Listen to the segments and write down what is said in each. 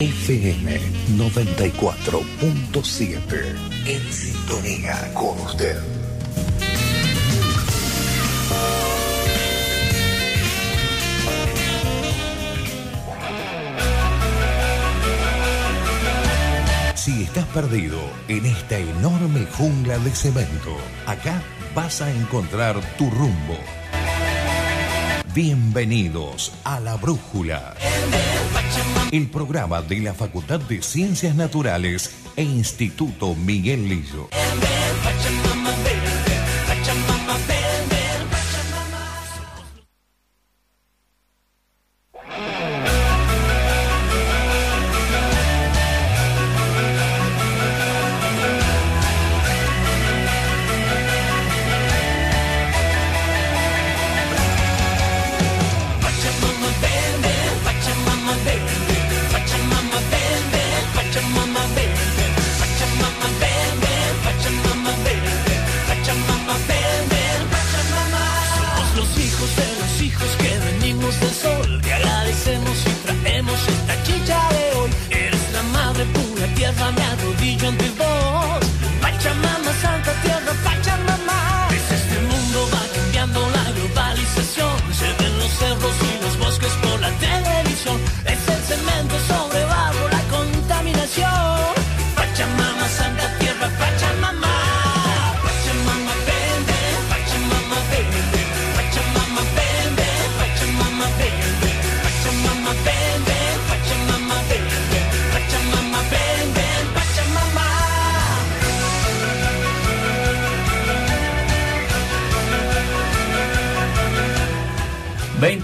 FM 94.7. En sintonía con usted. Si estás perdido en esta enorme jungla de cemento, acá vas a encontrar tu rumbo. Bienvenidos a La Brújula, el programa de la Facultad de Ciencias Naturales e Instituto Miguel Lillo.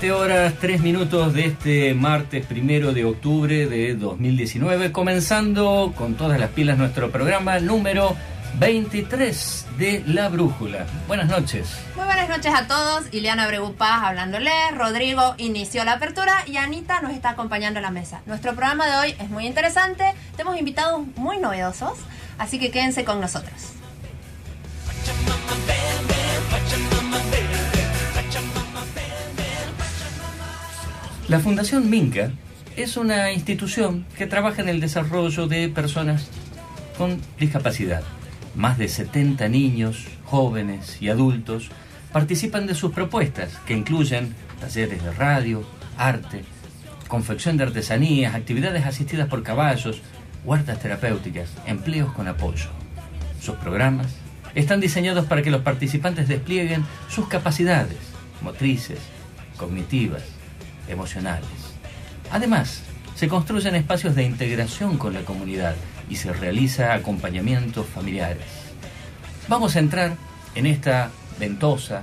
20 horas 3 minutos de este martes primero de octubre de 2019, comenzando con todas las pilas nuestro programa número 23 de La Brújula. Buenas noches. Muy buenas noches a todos. Ileana Bregupaz hablándole. Rodrigo inició la apertura y Anita nos está acompañando en la mesa. Nuestro programa de hoy es muy interesante. Tenemos invitados muy novedosos, así que quédense con nosotros. La Fundación Minca es una institución que trabaja en el desarrollo de personas con discapacidad. Más de 70 niños, jóvenes y adultos participan de sus propuestas, que incluyen talleres de radio, arte, confección de artesanías, actividades asistidas por caballos, huertas terapéuticas, empleos con apoyo. Sus programas están diseñados para que los participantes desplieguen sus capacidades motrices, cognitivas, emocionales. Además, se construyen espacios de integración con la comunidad y se realiza acompañamientos familiares. Vamos a entrar en esta ventosa,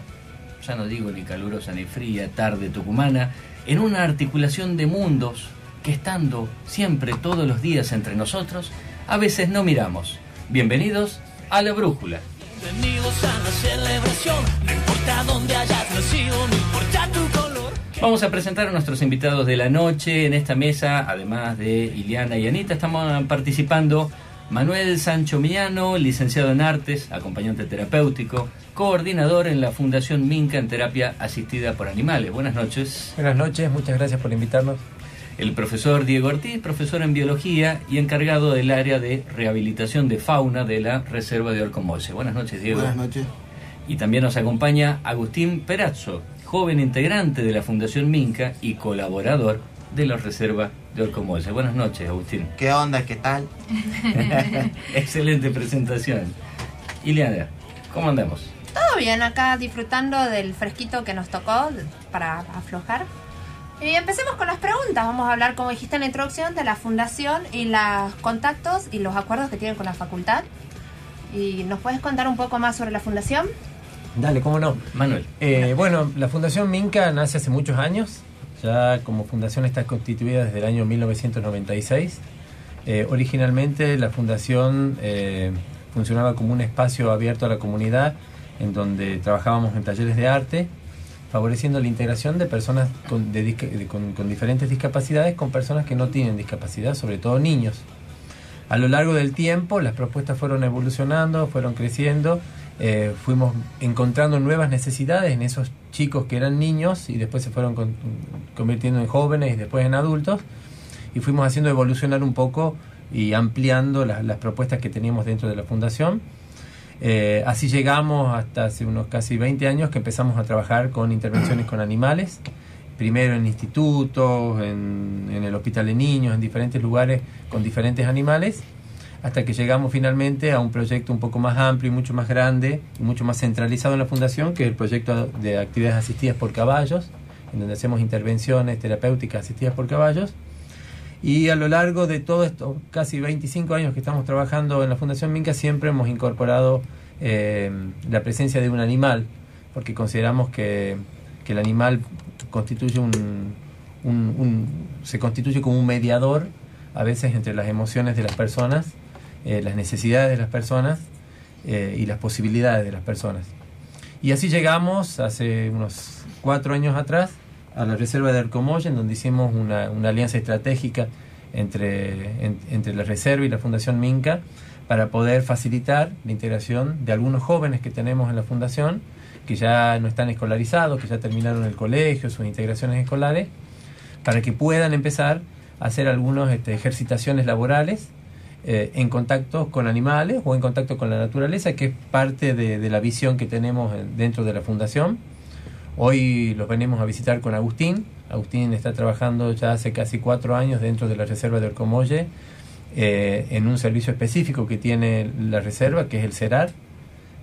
ya no digo ni calurosa ni fría, tarde tucumana, en una articulación de mundos que estando siempre todos los días entre nosotros, a veces no miramos. Bienvenidos a la brújula. Bienvenidos a la celebración, no importa dónde hayas nacido, no importa tu. Vamos a presentar a nuestros invitados de la noche en esta mesa, además de Iliana y Anita. Estamos participando Manuel Sancho Millano, licenciado en artes, acompañante terapéutico, coordinador en la Fundación Minca en terapia asistida por animales. Buenas noches. Buenas noches, muchas gracias por invitarnos. El profesor Diego Ortiz, profesor en biología y encargado del área de rehabilitación de fauna de la Reserva de Orcomoce. Buenas noches, Diego. Buenas noches. Y también nos acompaña Agustín Perazzo, joven integrante de la Fundación Minca y colaborador de la Reserva de Orcomoce. Buenas noches, Agustín. ¿Qué onda? ¿Qué tal? Excelente presentación. Ileana, ¿cómo andamos? Todo bien, acá disfrutando del fresquito que nos tocó para aflojar. Y empecemos con las preguntas. Vamos a hablar, como dijiste en la introducción, de la fundación y los contactos y los acuerdos que tienen con la facultad. ¿Y nos puedes contar un poco más sobre la fundación? Dale, cómo no. Manuel. Eh, bueno, la Fundación Minca nace hace muchos años. Ya como fundación está constituida desde el año 1996. Eh, originalmente la fundación eh, funcionaba como un espacio abierto a la comunidad en donde trabajábamos en talleres de arte, favoreciendo la integración de personas con, de disca- de- con- con diferentes discapacidades con personas que no tienen discapacidad, sobre todo niños. A lo largo del tiempo las propuestas fueron evolucionando, fueron creciendo, eh, fuimos encontrando nuevas necesidades en esos chicos que eran niños y después se fueron con- convirtiendo en jóvenes y después en adultos. y fuimos haciendo evolucionar un poco y ampliando las, las propuestas que teníamos dentro de la fundación. Eh, así llegamos hasta hace unos casi 20 años que empezamos a trabajar con intervenciones con animales, primero en institutos, en, en el hospital de niños, en diferentes lugares con diferentes animales, hasta que llegamos finalmente a un proyecto un poco más amplio y mucho más grande, y mucho más centralizado en la fundación, que es el proyecto de actividades asistidas por caballos, en donde hacemos intervenciones terapéuticas asistidas por caballos. Y a lo largo de todo esto, casi 25 años que estamos trabajando en la Fundación Minca, siempre hemos incorporado eh, la presencia de un animal, porque consideramos que, que el animal constituye un- se constituye como un mediador a veces entre las emociones de las personas, eh, las necesidades de las personas eh, y las posibilidades de las personas. Y así llegamos hace unos cuatro años atrás a la reserva de Arcomoya, en donde hicimos una, alianza estratégica entre, en- entre la reserva y la Fundación Minca para poder facilitar la integración de algunos jóvenes que tenemos en la fundación, que ya no están escolarizados, que ya terminaron el colegio, sus integraciones escolares, para que puedan empezar a hacer algunas este, ejercitaciones laborales eh, en contacto con animales o en contacto con la naturaleza, que es parte de, de la visión que tenemos dentro de la fundación. Hoy los venimos a visitar con Agustín. Agustín está trabajando ya hace casi cuatro años dentro de la reserva de Orcomolle eh, en un servicio específico que tiene la reserva, que es el CERAR.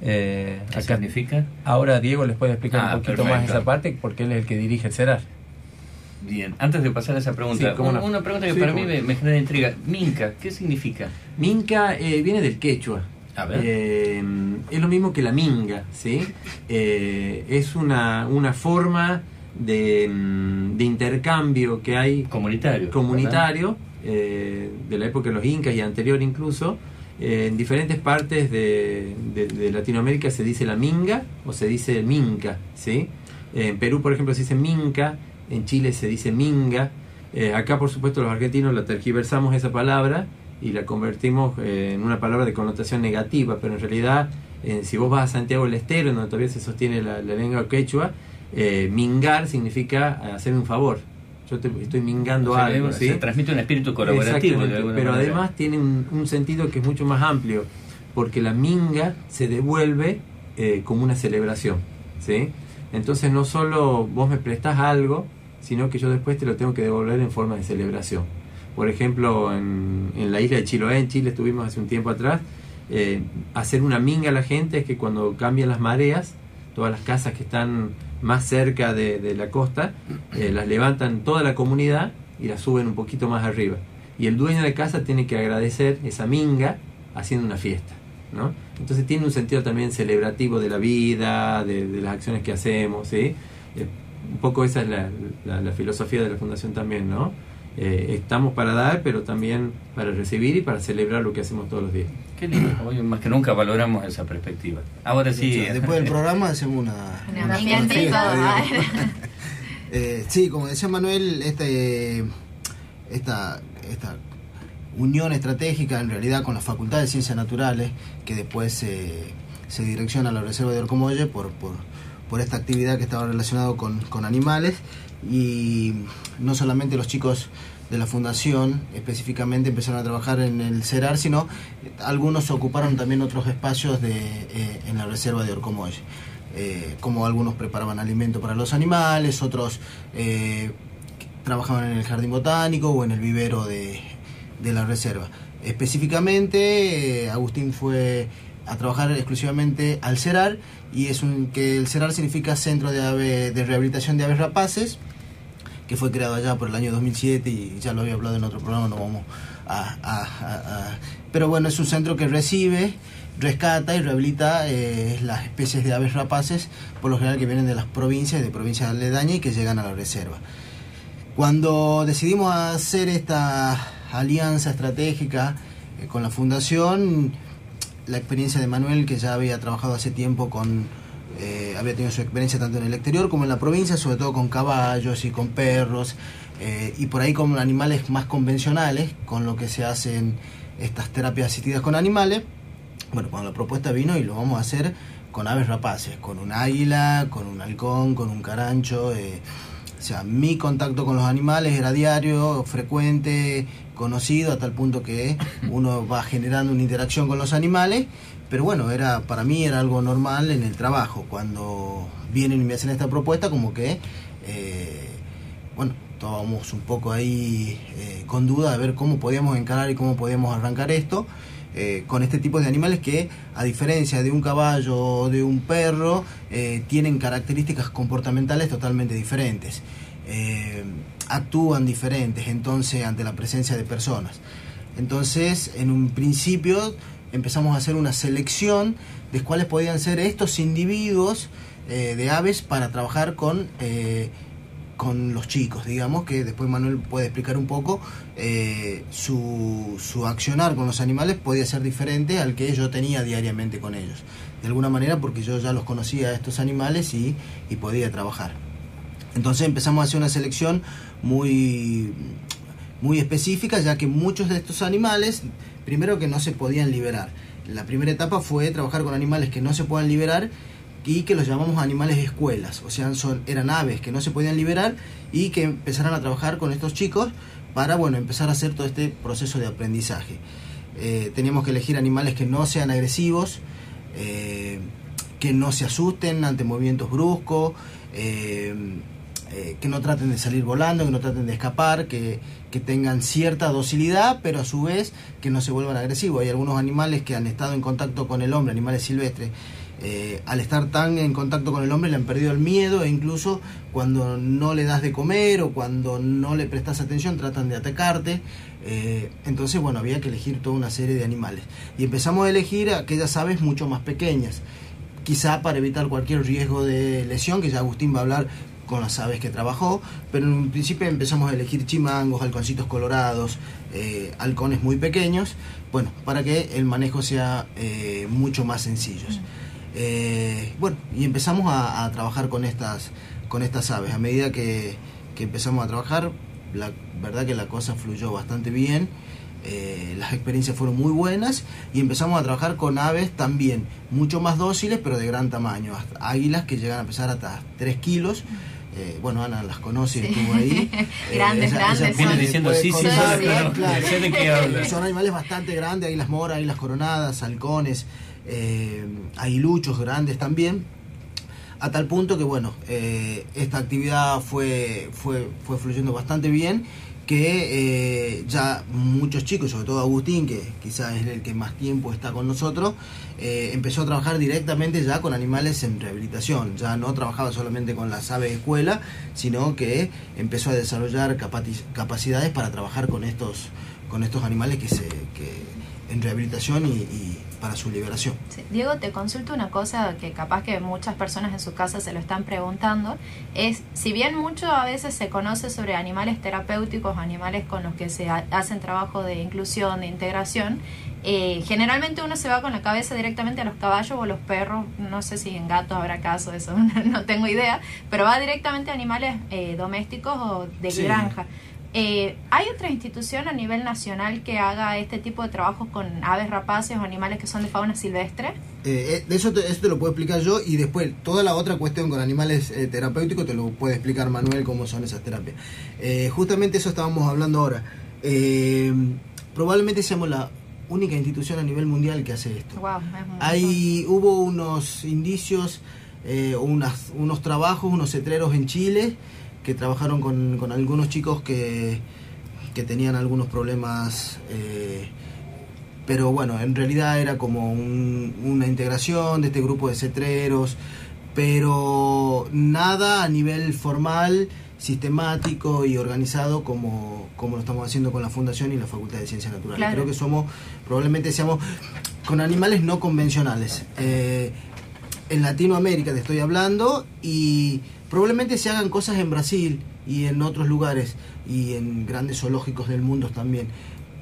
Eh, ¿Qué acá- significa? ahora Diego les puede explicar Ah, un poquito más esa parte porque él es el que dirige el CERAR. Bien, antes de pasar a esa pregunta, Sí, una pregunta que Sí, para mí me, me genera intriga. Minca, ¿qué significa? Minca eh, viene del quechua. A ver. Eh, es lo mismo que la minga, ¿sí? Eh, es una, una forma de, mm, de intercambio que hay Comunitario. comunitario de la época de los incas y anterior incluso. En diferentes partes de, de- de Latinoamérica se dice la minga o se dice minca, ¿sí? En Perú, por ejemplo, se dice minca, en Chile se dice minga. Eh, acá, por supuesto, los argentinos la tergiversamos esa palabra y la convertimos eh, en una palabra de connotación negativa, pero en realidad, eh, si vos vas a Santiago del Estero, en donde todavía se sostiene la, la lengua quechua, eh, mingar significa hacer un favor. Yo te estoy mingando O sea, algo. Se transmite un espíritu colaborativo. De pero manera. además tiene un, un sentido que es mucho más amplio, porque la minga se devuelve eh, como una celebración, ¿sí? Entonces no solo vos me prestás algo, sino que yo después te lo tengo que devolver en forma de celebración. Por ejemplo, en, en la isla de Chiloé, en Chile, estuvimos hace un tiempo atrás, eh, hacer una minga a la gente es que cuando cambian las mareas, todas las casas que están más cerca de, de la costa, eh, las levantan toda la comunidad y las suben un poquito más arriba. Y el dueño de casa tiene que agradecer esa minga haciendo una fiesta. ¿no? Entonces tiene un sentido también celebrativo de la vida, de, las acciones que hacemos. ¿sí? Eh, un poco esa es la, la- la filosofía de la fundación también, ¿no? Eh, estamos para dar, pero también para recibir y para celebrar lo que hacemos todos los días. Qué lindo. Hoy más que nunca valoramos esa perspectiva. Ahora sí. De hecho, Después del programa hacemos una, Una una fiesta. Eh, sí, como decía Manuel, este, esta, esta unión estratégica en realidad con la Facultad de Ciencias Naturales, que después se- se direcciona a la Reserva de Orcomolle por, por, por esta actividad que estaba relacionada con, con animales, y no solamente los chicos de la fundación específicamente empezaron a trabajar en el CERAR, sino algunos ocuparon también otros espacios de, eh, en la Reserva de Orcomolle eh, como algunos preparaban alimento para los animales, otros eh, trabajaban en el jardín botánico o en el vivero de, de la reserva. Específicamente, eh, Agustín fue a trabajar exclusivamente al CERAR y es un que el CERAR significa Centro de, Ave- de Rehabilitación de Aves Rapaces que fue creado allá por el año 2007 y ya lo había hablado en otro programa, no vamos a... a- a- a- pero bueno, es un centro que recibe, rescata y rehabilita eh, las especies de aves rapaces, por lo general que vienen de las provincias, de provincias aledañas y que llegan a la reserva. Cuando decidimos hacer esta alianza estratégica eh, con la fundación, la experiencia de Manuel, que ya había trabajado hace tiempo con, eh, había tenido su experiencia tanto en el exterior como en la provincia, sobre todo con caballos y con perros, eh, y por ahí con animales más convencionales, con lo que se hacen estas terapias asistidas con animales. Bueno, cuando la propuesta vino y lo vamos a hacer con aves rapaces, con un águila, con un halcón, con un carancho, eh, sea, mi contacto con los animales era diario, frecuente, conocido, a tal punto que uno va generando una interacción con los animales, pero bueno, era para mí era algo normal en el trabajo. Cuando vienen y me hacen esta propuesta, como que, eh, bueno, estábamos un poco ahí eh, con duda de ver cómo podíamos encarar y cómo podíamos arrancar esto. eh, con este tipo de animales que, a diferencia de un caballo o de un perro, tienen características comportamentales totalmente diferentes. Eh, actúan diferentes entonces ante la presencia de personas. Entonces, en un principio empezamos a hacer una selección de cuáles podían ser estos individuos eh, de aves para trabajar con, eh, con los chicos, digamos, que después Manuel puede explicar un poco, su, su accionar con los animales podía ser diferente al que yo tenía diariamente con ellos. De alguna manera porque yo ya los conocía a estos animales y, y podía trabajar. Entonces empezamos a hacer una selección muy, muy específica, ya que muchos de estos animales, primero que no se podían liberar. La primera etapa fue trabajar con animales que no se puedan liberar y que los llamamos animales escuelas, o sea, son, eran aves que no se podían liberar y que empezaran a trabajar con estos chicos para, bueno, empezar a hacer todo este proceso de aprendizaje. Eh, teníamos que elegir animales que no sean agresivos, eh, que no se asusten ante movimientos bruscos, eh, eh, que no traten de salir volando, que no traten de escapar, que, que tengan cierta docilidad, pero a su vez que no se vuelvan agresivos. Hay algunos animales que han estado en contacto con el hombre, animales silvestres, eh, al estar tan en contacto con el hombre le han perdido el miedo e incluso cuando no le das de comer o cuando no le prestas atención tratan de atacarte. Eh, entonces, bueno, había que elegir toda una serie de animales. Y empezamos a elegir aquellas aves mucho más pequeñas, quizá para evitar cualquier riesgo de lesión, que ya Agustín va a hablar con las aves que trabajó, pero en un principio empezamos a elegir chimangos, halconcitos colorados, eh, halcones muy pequeños, bueno, para que el manejo sea eh, mucho más sencillo. Eh, bueno, y empezamos a, a, trabajar con estas, con estas aves. A medida que, que, empezamos a trabajar, la verdad que la cosa fluyó bastante bien. Eh, las experiencias fueron muy buenas y empezamos a trabajar con aves también mucho más dóciles pero de gran tamaño, águilas que llegan a pesar hasta 3 kilos. Eh, bueno, Ana las conoce, sí. estuvo ahí. grandes, esa, grandes. Esa Viene diciendo sí, sí, claro, claro, claro. sé de qué habla. Son animales bastante grandes, águilas moras, águilas coronadas, halcones, eh, aguiluchos grandes también. A tal punto que, bueno, eh, esta actividad fue, fue, fue fluyendo bastante bien que eh, ya muchos chicos, sobre todo Agustín, que quizás es el que más tiempo está con nosotros, eh, empezó a trabajar directamente ya con animales en rehabilitación. Ya no trabajaba solamente con las aves de escuela, sino que empezó a desarrollar capacidades para trabajar con estos, con estos animales que se, que en rehabilitación y, y para su liberación. Sí. Diego, te consulto una cosa que capaz que muchas personas en su casa se lo están preguntando. Es, si bien mucho a veces se conoce sobre animales terapéuticos, animales con los que se ha, hacen trabajo de inclusión, de integración, eh, generalmente uno se va con la cabeza directamente a los caballos o los perros, no sé si en gatos habrá caso, eso no tengo idea, pero va directamente a animales eh, domésticos o de sí. granja. Eh, ¿Hay otra institución a nivel nacional que haga este tipo de trabajos con aves rapaces o animales que son de fauna silvestre? Eh, eso, te, eso te lo puedo explicar yo y después toda la otra cuestión con animales eh, terapéuticos te lo puede explicar Manuel cómo son esas terapias. Eh, justamente eso estábamos hablando ahora. Eh, probablemente seamos la única institución a nivel mundial que hace esto. Wow, Hay, hubo unos indicios, eh, unas, unos trabajos, unos cetreros en Chile que trabajaron con, con algunos chicos que, que, tenían algunos problemas, eh, pero bueno, en realidad era como un, una integración de este grupo de cetreros, pero nada a nivel formal, sistemático y organizado como, como lo estamos haciendo con la Fundación y la Facultad de Ciencias Naturales. Claro. Creo que somos, probablemente seamos con animales no convencionales. Eh, en Latinoamérica te estoy hablando y probablemente se hagan cosas en Brasil y en otros lugares y en grandes zoológicos del mundo también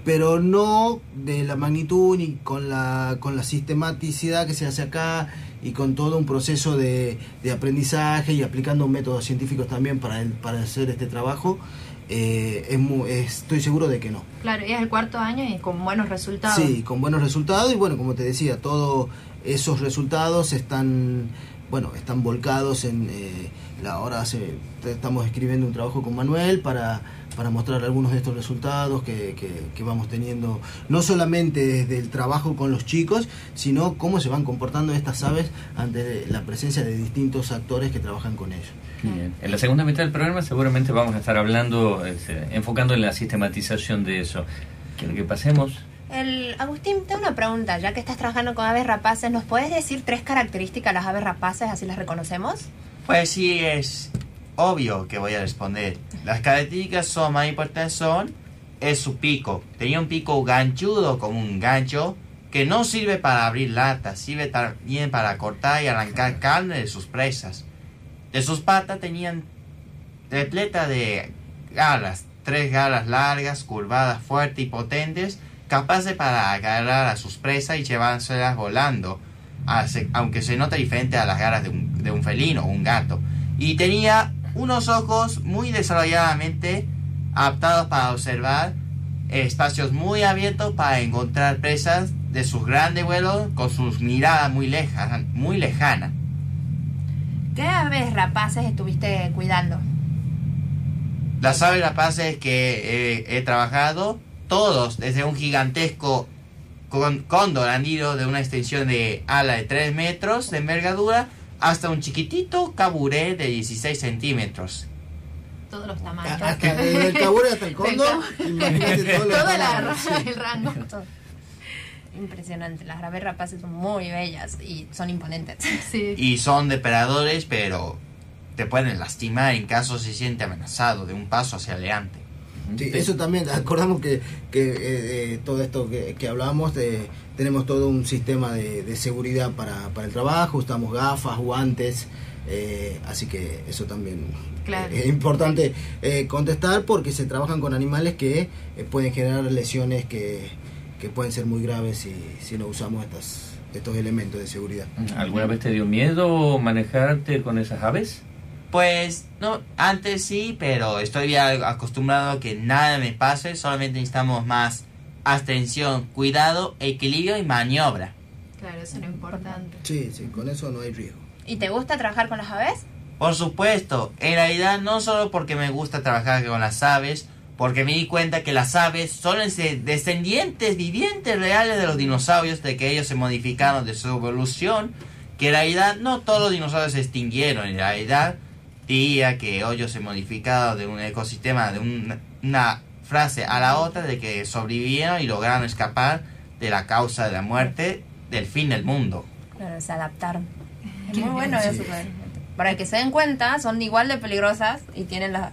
pero no de la magnitud ni con la con la sistematicidad que se hace acá y con todo un proceso de, de aprendizaje y aplicando métodos científicos también para el, para hacer este trabajo eh, es muy, estoy seguro de que no. Claro, y es el cuarto año y con buenos resultados. Sí, con buenos resultados y bueno, como te decía, todos esos resultados están bueno, están volcados en... eh, ahora hace- estamos escribiendo un trabajo con Manuel para, para mostrar algunos de estos resultados que, que- que vamos teniendo, no solamente desde el trabajo con los chicos, sino cómo se van comportando estas aves ante la presencia de distintos actores que trabajan con ellos. Bien. En la segunda mitad del programa seguramente vamos a estar hablando, este, enfocando en la sistematización de eso. ¿Quieren que pasemos? El, Agustín, tengo una pregunta. Ya que estás trabajando con aves rapaces, ¿nos puedes decir tres características de las aves rapaces, así las reconocemos? Pues sí, es obvio que voy a responder. Las características son más importantes son es su pico. Tenía un pico ganchudo como un gancho que no sirve para abrir latas, sirve también para cortar y arrancar carne de sus presas. De sus patas tenían repleta de garras, tres garras largas, curvadas, fuertes y potentes, capaces para agarrar a sus presas y llevárselas volando, aunque se nota diferente a las garras de un, de un felino o un gato. Y tenía unos ojos muy desarrolladamente adaptados para observar espacios muy abiertos para encontrar presas de sus grandes vuelos con sus miradas muy lejanas, muy lejanas. ¿Qué aves rapaces estuviste cuidando? Las aves rapaces que eh, he trabajado, todos, desde un gigantesco con- cóndor andido de una extensión de ala de 3 metros de envergadura, hasta un chiquitito caburé de 16 centímetros. Todos los tamaños. Hasta desde el cabure hasta el cóndor, imagínate todos los Toda la tamaños. ra- el rango. Todo. Impresionante. Las aves rapaces son muy bellas y son imponentes. Sí. Y son depredadores, pero te pueden lastimar en caso se siente amenazado de un paso hacia adelante. Sí, eso también, acordamos que, que eh, eh, todo esto que, que hablamos, de, tenemos todo un sistema de, de seguridad para, para el trabajo, usamos gafas, guantes, eh, así que eso también Claro. eh, es importante eh, contestar porque se trabajan con animales que eh, pueden generar lesiones que, que pueden ser muy graves si, si no usamos estas, estos elementos de seguridad. ¿Alguna vez te dio miedo manejarte con esas aves? Pues no, antes sí, pero estoy ya acostumbrado a que nada me pase, solamente necesitamos más atención, cuidado, equilibrio y maniobra. Claro, eso es lo importante. Sí, sí, con eso no hay riesgo. ¿Y te gusta trabajar con las aves? Por supuesto, en realidad no solo porque me gusta trabajar con las aves, porque me di cuenta que las aves son des- descendientes vivientes reales de los dinosaurios, de que ellos se modificaron de su evolución, que en realidad no todos los dinosaurios se extinguieron, en realidad diría que ellos se modificaron de un ecosistema, de un- una frase a la otra, de que sobrevivieron y lograron escapar de la causa de la muerte, del fin del mundo. Claro, se adaptaron. Es Qué muy bueno bien, eso. sí. que- Para que se den cuenta, son igual de peligrosas y tienen las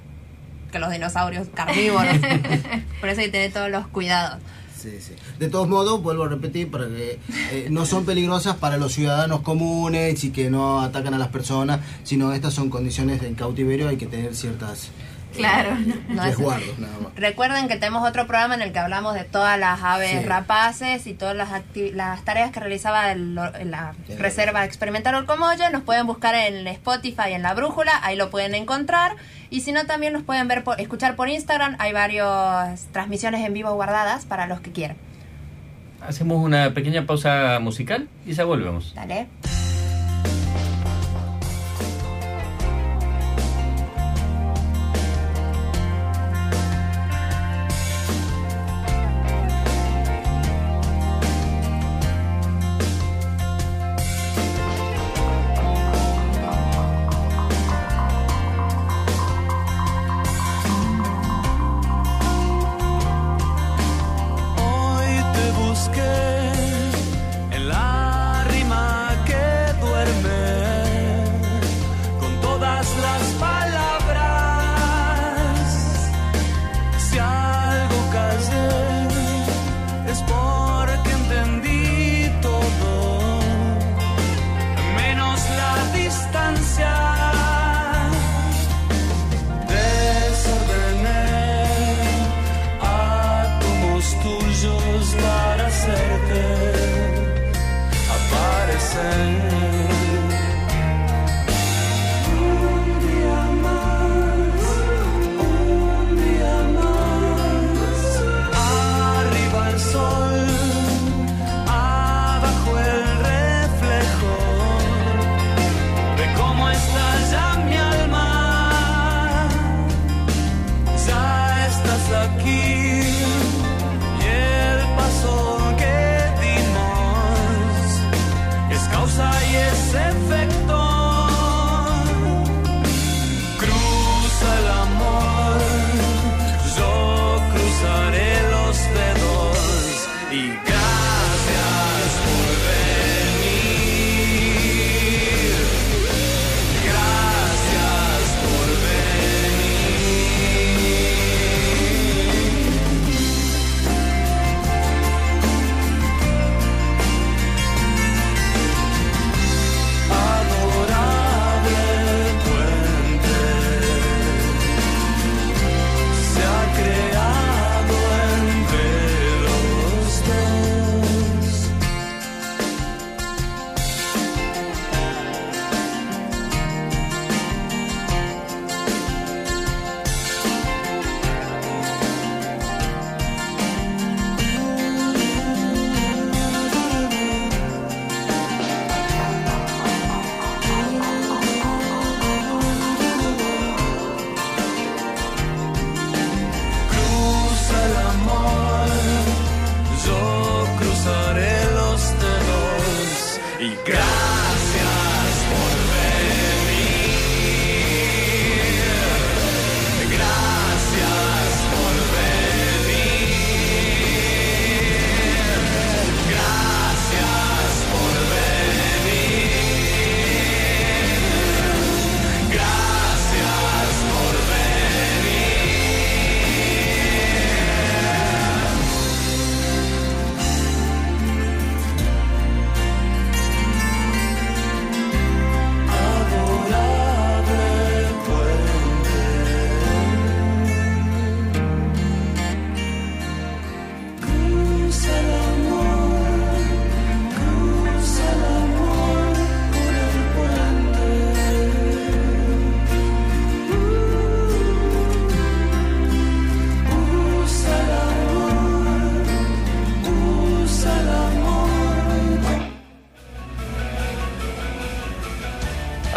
que los dinosaurios carnívoros. Por eso hay que tener todos los cuidados. Sí, sí. De todos modos, vuelvo a repetir, para que eh, no son peligrosas para los ciudadanos comunes y que no atacan a las personas, sino estas son condiciones en cautiverio, hay que tener ciertas Claro. No es- resguardos nada más. Recuerden que tenemos otro programa en el que hablamos de todas las aves Sí. rapaces y todas las, las tareas que realizaba el- la. Reserva Experimental Orcomolle. Nos pueden buscar en Spotify, en La Brújula, ahí lo pueden encontrar. Y si no, también nos pueden ver por, escuchar por Instagram. Hay varias transmisiones en vivo guardadas para los que quieran. Hacemos una pequeña pausa musical y ya volvemos. Dale.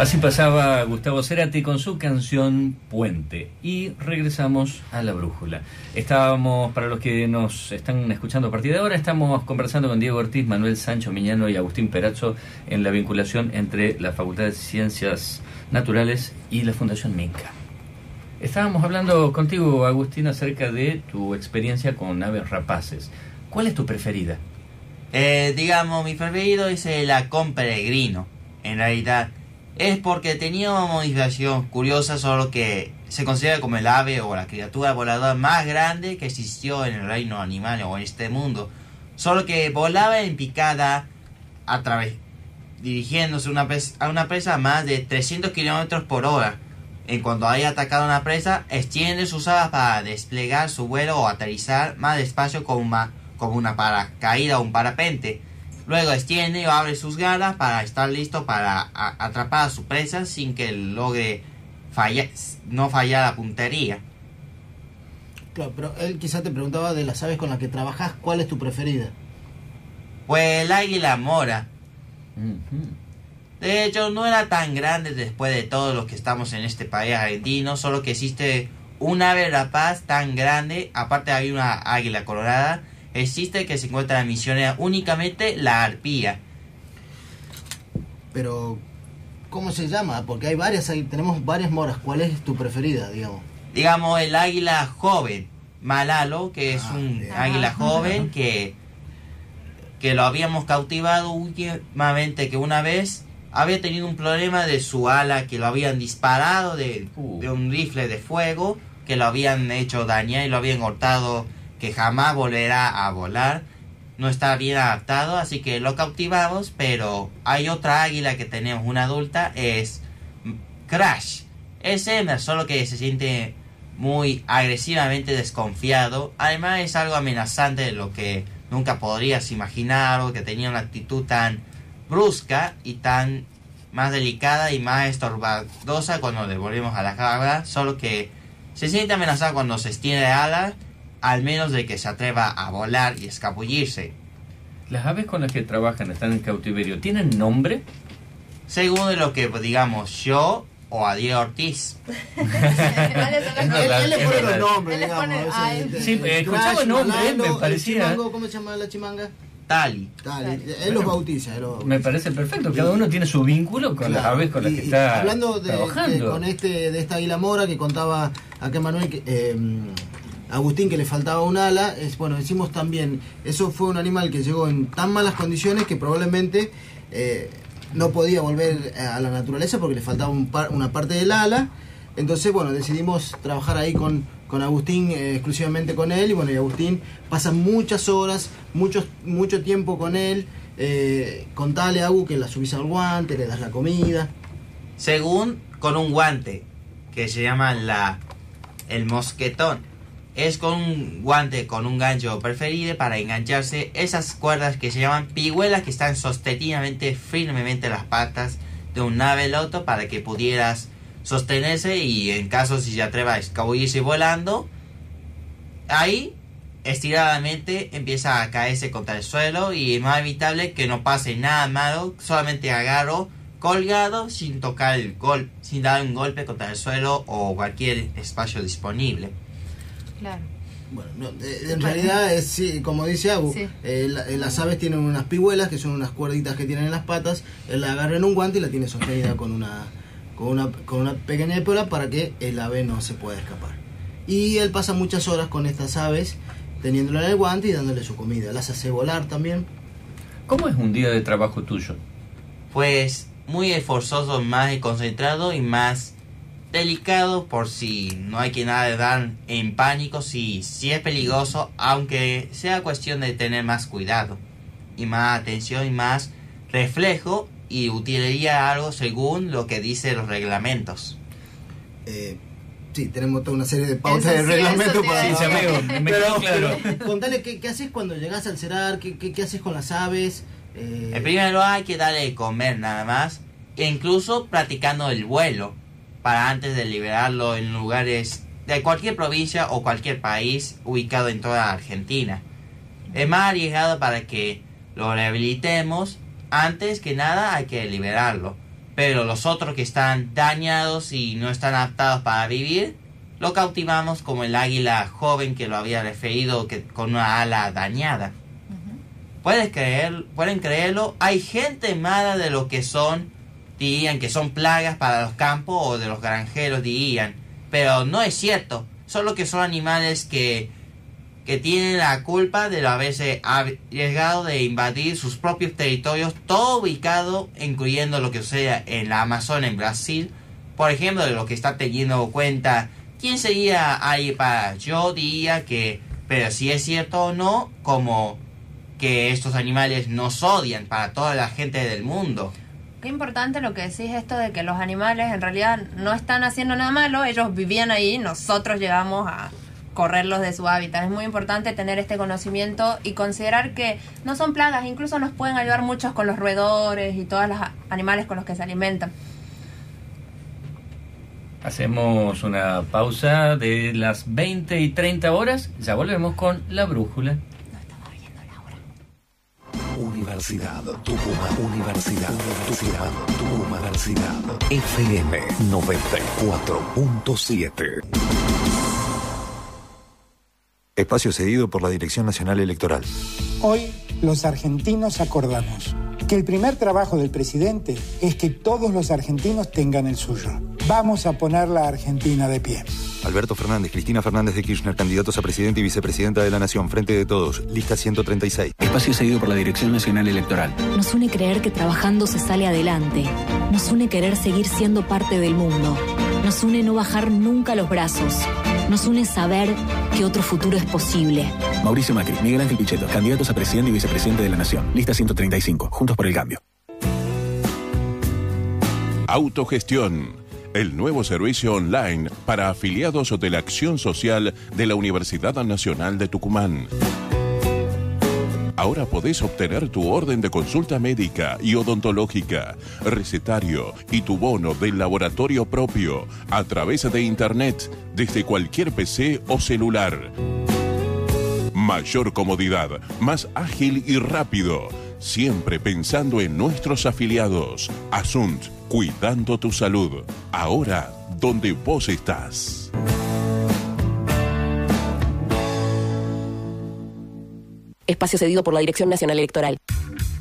Así pasaba Gustavo Cerati con su canción Puente. Y regresamos a la brújula. Estábamos, para los que nos están escuchando a partir de ahora, estamos conversando con Diego Ortiz, Manuel Sancho Miñano y Agustín Perazzo en la vinculación entre la Facultad de Ciencias Naturales y la Fundación Minca. Estábamos hablando contigo, Agustín, acerca de tu experiencia con aves rapaces. ¿Cuál es tu preferida? Eh, digamos, mi preferido es el halcón peregrino. En realidad, es porque tenía una modificación curiosa, solo que se considera como el ave o la criatura voladora más grande que existió en el reino animal o en este mundo. Solo que volaba en picada a través, dirigiéndose una a una presa a más de 300 kilómetros por hora. En cuanto haya atacado una presa, extiende sus alas para desplegar su vuelo o aterrizar más despacio como una, como una paracaída o un parapente. Luego extiende o abre sus garras para estar listo para a- atrapar a su presa sin que logre fallar, no fallar la puntería. Claro, pero él quizá te preguntaba de las aves con las que trabajas, ¿cuál es tu preferida? Pues el águila mora. De hecho, no era tan grande después de todos los que estamos en este país argentino, solo que existe un ave rapaz tan grande, aparte hay una águila colorada, existe que se encuentra en Misiones únicamente la arpía. Pero, ¿cómo se llama? Porque hay varias, hay- tenemos varias moras. ¿Cuál es tu preferida, digamos? digamos, el águila joven, Malalo, que es Ah, un bien. águila joven que, que lo habíamos cautivado últimamente, que una vez había tenido un problema de su ala, que lo habían disparado de, Uh. de un rifle de fuego, que lo habían hecho dañar y lo habían cortado, que jamás volverá a volar. No está bien adaptado, así que lo cautivamos, pero hay otra águila que tenemos, una adulta, es Crash. Es hembra, solo que se siente muy agresivamente desconfiado. Además es algo amenazante de lo que nunca podrías imaginar, o que tenía una actitud tan brusca y tan más delicada y más estorbadosa cuando le volvemos a la cabra, solo que se siente amenazada cuando se extiende alas, al menos de que se atreva a volar y escabullirse. ¿Las aves con las que trabajan están en cautiverio tienen nombre? Según de lo que digamos yo o a Diego Ortiz. ¿Cuáles son las Es Él, le pone los nombres, digamos. Sí, el eh, escuchaba nombres, me parecía- ¿Cómo se llama la chimanga? Tali. Claro. él los bautiza. él los Me parece perfecto. Cada uno tiene su vínculo con las aves con las y- que está hablando de, trabajando. de- con este de esta águila mora que contaba acá Manuel que, eh, Agustín que le faltaba un ala es bueno decimos también eso fue un animal que llegó en tan malas condiciones que probablemente eh, no podía volver a la naturaleza porque le faltaba una parte del ala. Entonces bueno decidimos trabajar ahí con con Agustín eh, exclusivamente con él. Y bueno y Agustín pasa muchas horas mucho mucho tiempo con él. Eh, contale a Agu que la subís al guante le das la comida. Según con un guante que se llama la el mosquetón. Es con un guante con un gancho preferido para engancharse esas cuerdas que se llaman pigüelas que están sostenidamente firmemente las patas de un ave loto para que pudieras sostenerse y en caso si se atreva a escabullirse volando ahí estiradamente empieza a caerse contra el suelo y es más evitable que no pase nada malo, solamente agarro colgado sin tocar el gol, sin dar un golpe contra el suelo o cualquier espacio disponible. Claro. Bueno, no, eh, en realidad es sí, como dice Sí. eh, la- eh, las aves tienen unas pihuelas que son unas cuerditas que tienen en las patas, él la agarra en un guante y la tiene sostenida con una con una con una pequeña épola para que el ave no se pueda escapar. Y él pasa muchas horas con estas aves teniéndola en el guante y dándole su comida, las hace volar también. ¿Cómo es un día de trabajo tuyo? Pues muy esforzoso, más concentrado y más delicado por si no hay que nada de dar en pánico, si, si es peligroso, aunque sea cuestión de tener más cuidado y más atención y más reflejo y utilizaría algo según lo que dicen los reglamentos. Eh, sí, tenemos toda una serie de pautas Eso de sí, reglamento eso te para... iba a Sí, sí, amigo, me quedó claro. pero, contale, ¿qué, qué haces cuando llegas al cerar? ¿Qué, qué, qué haces con las aves? Eh, En primer lugar hay que darle de comer nada más, e incluso practicando el vuelo, para antes de liberarlo en lugares de cualquier provincia o cualquier país ubicado en toda Argentina. Es más arriesgado para que lo rehabilitemos, antes que nada hay que liberarlo. pero los otros que están dañados y no están adaptados para vivir, lo cautivamos como el águila joven que lo había referido que, con una ala dañada. ¿Puedes creer, pueden creerlo, hay gente mala de lo que son, dirían que son plagas para los campos o de los granjeros dirían, pero no es cierto, solo que son animales que, que tienen la culpa de haberse arriesgado de invadir sus propios territorios, todo ubicado, incluyendo lo que sea en la Amazonia, en Brasil, por ejemplo, de lo que está teniendo cuenta, ¿quién sería ahí para? Yo diría que, pero si es cierto o no, como que estos animales nos odian para toda la gente del mundo. Qué importante lo que decís esto de que los animales en realidad no están haciendo nada malo, ellos vivían ahí, nosotros llegamos a correrlos de su hábitat. Es muy importante tener este conocimiento y considerar que no son plagas, incluso nos pueden ayudar muchos con los roedores y todos los animales con los que se alimentan. Hacemos una pausa de las 20 y 30 horas, ya volvemos con la brújula. Universidad Tucumán. Universidad Tucumán. Universidad FM 94.7. Espacio cedido por la Dirección Nacional Electoral. Hoy los argentinos acordamos que el primer trabajo del presidente es que todos los argentinos tengan el suyo. Vamos a poner la Argentina de pie. Alberto Fernández, Cristina Fernández de Kirchner, candidatos a presidente y vicepresidenta de la Nación, Frente de Todos, lista 136. Espacio seguido por la Dirección Nacional Electoral. Nos une creer que trabajando se sale adelante. Nos une querer seguir siendo parte del mundo. Nos une no bajar nunca los brazos. Nos une saber que otro futuro es posible. Mauricio Macri, Miguel Ángel Pichetto, candidatos a presidente y vicepresidente de la Nación, lista 135, Juntos por el Cambio. Autogestión el nuevo servicio online para afiliados de la Acción Social de la Universidad Nacional de Tucumán. Ahora podés obtener tu orden de consulta médica y odontológica, recetario y tu bono del laboratorio propio a través de Internet desde cualquier PC o celular. Mayor comodidad, más ágil y rápido, siempre pensando en nuestros afiliados. Asunt Cuidando tu salud, ahora donde vos estás. Espacio cedido por la Dirección Nacional Electoral.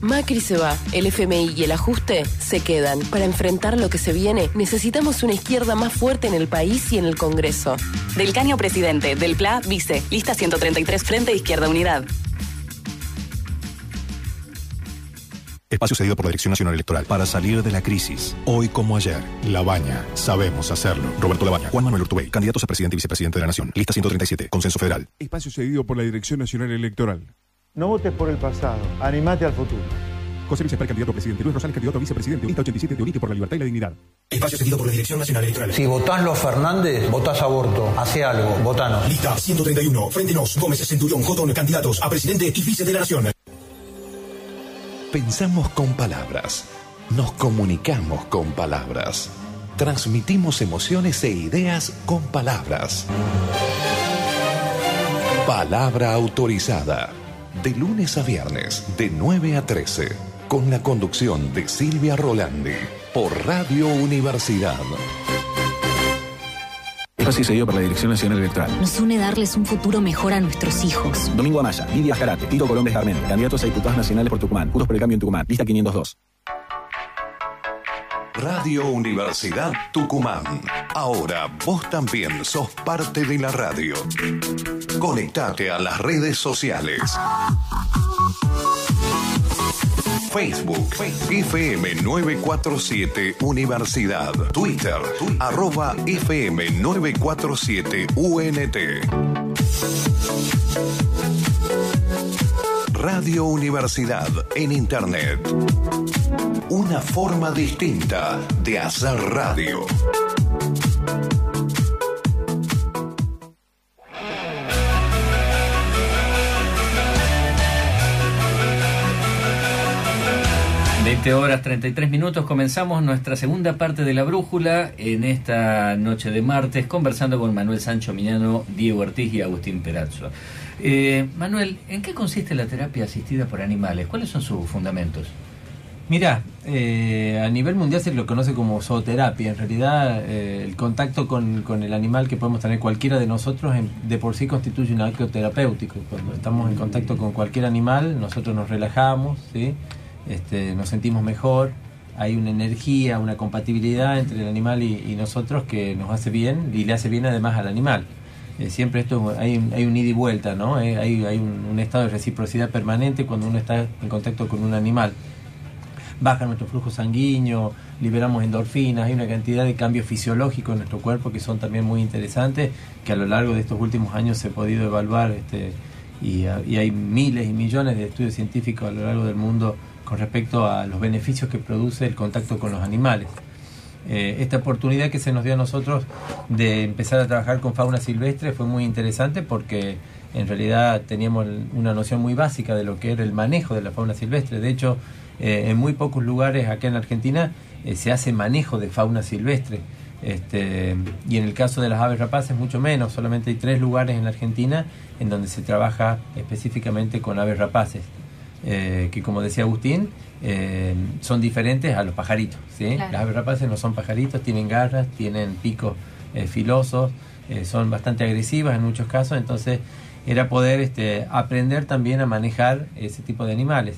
Macri se va, el FMI y el ajuste se quedan. Para enfrentar lo que se viene, necesitamos una izquierda más fuerte en el país y en el Congreso. Del Caño Presidente, del PLA Vice, lista 133 Frente Izquierda Unidad. Espacio cedido por la Dirección Nacional Electoral. Para salir de la crisis, hoy como ayer, La Baña, sabemos hacerlo. Roberto Labaña, Juan Manuel Urtubey, candidatos a presidente y vicepresidente de la Nación. Lista 137, Consenso Federal. Espacio cedido por la Dirección Nacional Electoral. No votes por el pasado, animate al futuro. José Vicente, candidato a presidente. Luis Rosales, candidato a vicepresidente. Lista 87, Teorite por la libertad y la dignidad. Espacio cedido por la Dirección Nacional Electoral. Si votás los Fernández, votás aborto. Hace algo, votanos. Lista 131, Frente Nos, Gómez Centurión, Jotón, candidatos a presidente y vice de la Nación. Pensamos con palabras. Nos comunicamos con palabras. Transmitimos emociones e ideas con palabras. Palabra autorizada. De lunes a viernes, de 9 a 13. Con la conducción de Silvia Rolandi. Por Radio Universidad. Espacio seguido por la Dirección Nacional Electoral. Nos une darles un futuro mejor a nuestros hijos. Domingo Amaya, Lidia Jarate, Tito Colón Carmen, candidatos a diputados nacionales por Tucumán, Juntos por el Cambio en Tucumán, lista 502. Radio Universidad Tucumán. Ahora vos también sos parte de la radio. Conectate a las redes sociales. Facebook, FM 947 Universidad. Twitter, arroba FM 947 UNT. Radio Universidad en Internet. Una forma distinta de hacer radio. Veinte horas 33 minutos comenzamos nuestra segunda parte de la brújula en esta noche de martes conversando con Manuel Sancho Miñano, Diego Ortiz y Agustín Perazzo. Eh, Manuel, ¿en qué consiste la terapia asistida por animales? ¿Cuáles son sus fundamentos? Mira, eh, a nivel mundial se lo conoce como zooterapia. En realidad, eh, el contacto con, con el animal que podemos tener cualquiera de nosotros en- de por sí constituye un acto terapéutico. Cuando estamos en contacto con cualquier animal, nosotros nos relajamos, ¿sí? Este, nos sentimos mejor. Hay una energía, una compatibilidad entre el animal y, nosotros que nos hace bien y le hace bien además al animal. Eh, siempre esto hay hay un ida y vuelta, ¿no? Eh, hay hay un, estado de reciprocidad permanente cuando uno está en contacto con un animal baja nuestro flujo sanguíneo, liberamos endorfinas, hay una cantidad de cambios fisiológicos en nuestro cuerpo que son también muy interesantes, que a lo largo de estos últimos años se ha podido evaluar este, y hay miles y millones de estudios científicos a lo largo del mundo con respecto a los beneficios que produce el contacto con los animales. Eh, esta oportunidad que se nos dio a nosotros de empezar a trabajar con fauna silvestre fue muy interesante porque en realidad teníamos una noción muy básica de lo que era el manejo de la fauna silvestre. De hecho, eh, en muy pocos lugares acá en Argentina eh, se hace manejo de fauna silvestre. Este, y en el caso de las aves rapaces mucho menos, solamente hay tres lugares en Argentina en donde se trabaja específicamente con aves rapaces, eh, que como decía Agustín, eh, son diferentes a los pajaritos. ¿sí? Claro. Las aves rapaces no son pajaritos, tienen garras, tienen picos eh, filosos, eh, son bastante agresivas en muchos casos, entonces era poder este, aprender también a manejar ese tipo de animales.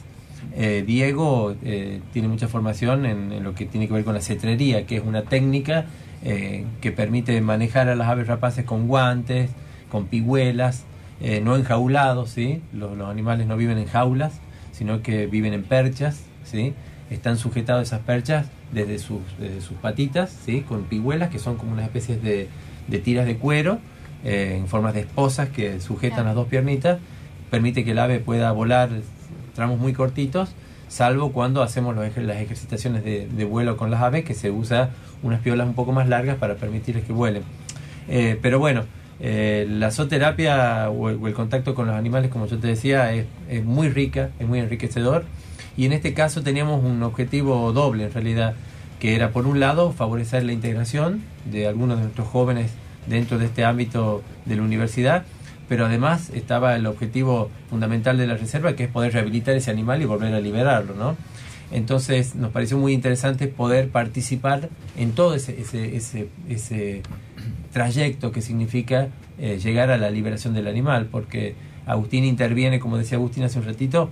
Eh, Diego eh, tiene mucha formación en, en lo que tiene que ver con la cetrería, que es una técnica eh, que permite manejar a las aves rapaces con guantes, con pigüelas, eh, no enjaulados, ¿sí? Los, los animales no viven en jaulas, sino que viven en perchas, ¿sí? Están sujetados esas perchas desde sus, desde sus patitas, ¿sí? Con pigüelas, que son como unas especies de, de tiras de cuero, eh, en formas de esposas que sujetan las dos piernitas, permite que el ave pueda volar tramos muy cortitos, salvo cuando hacemos los las ejercitaciones de, de vuelo con las aves, que se usa unas piolas un poco más largas para permitirles que vuelen. Eh, pero bueno, eh, la zooterapia o el, o el contacto con los animales, como yo te decía, es, es muy rica, es muy enriquecedor. Y en este caso teníamos un objetivo doble en realidad, que era por un lado favorecer la integración de algunos de nuestros jóvenes dentro de este ámbito de la universidad, pero además estaba el objetivo fundamental de la reserva, que es poder rehabilitar ese animal y volver a liberarlo, ¿no? Entonces nos pareció muy interesante poder participar en todo ese, ese, ese, ese trayecto que significa eh, llegar a la liberación del animal, porque Agustín interviene, como decía Agustín hace un ratito,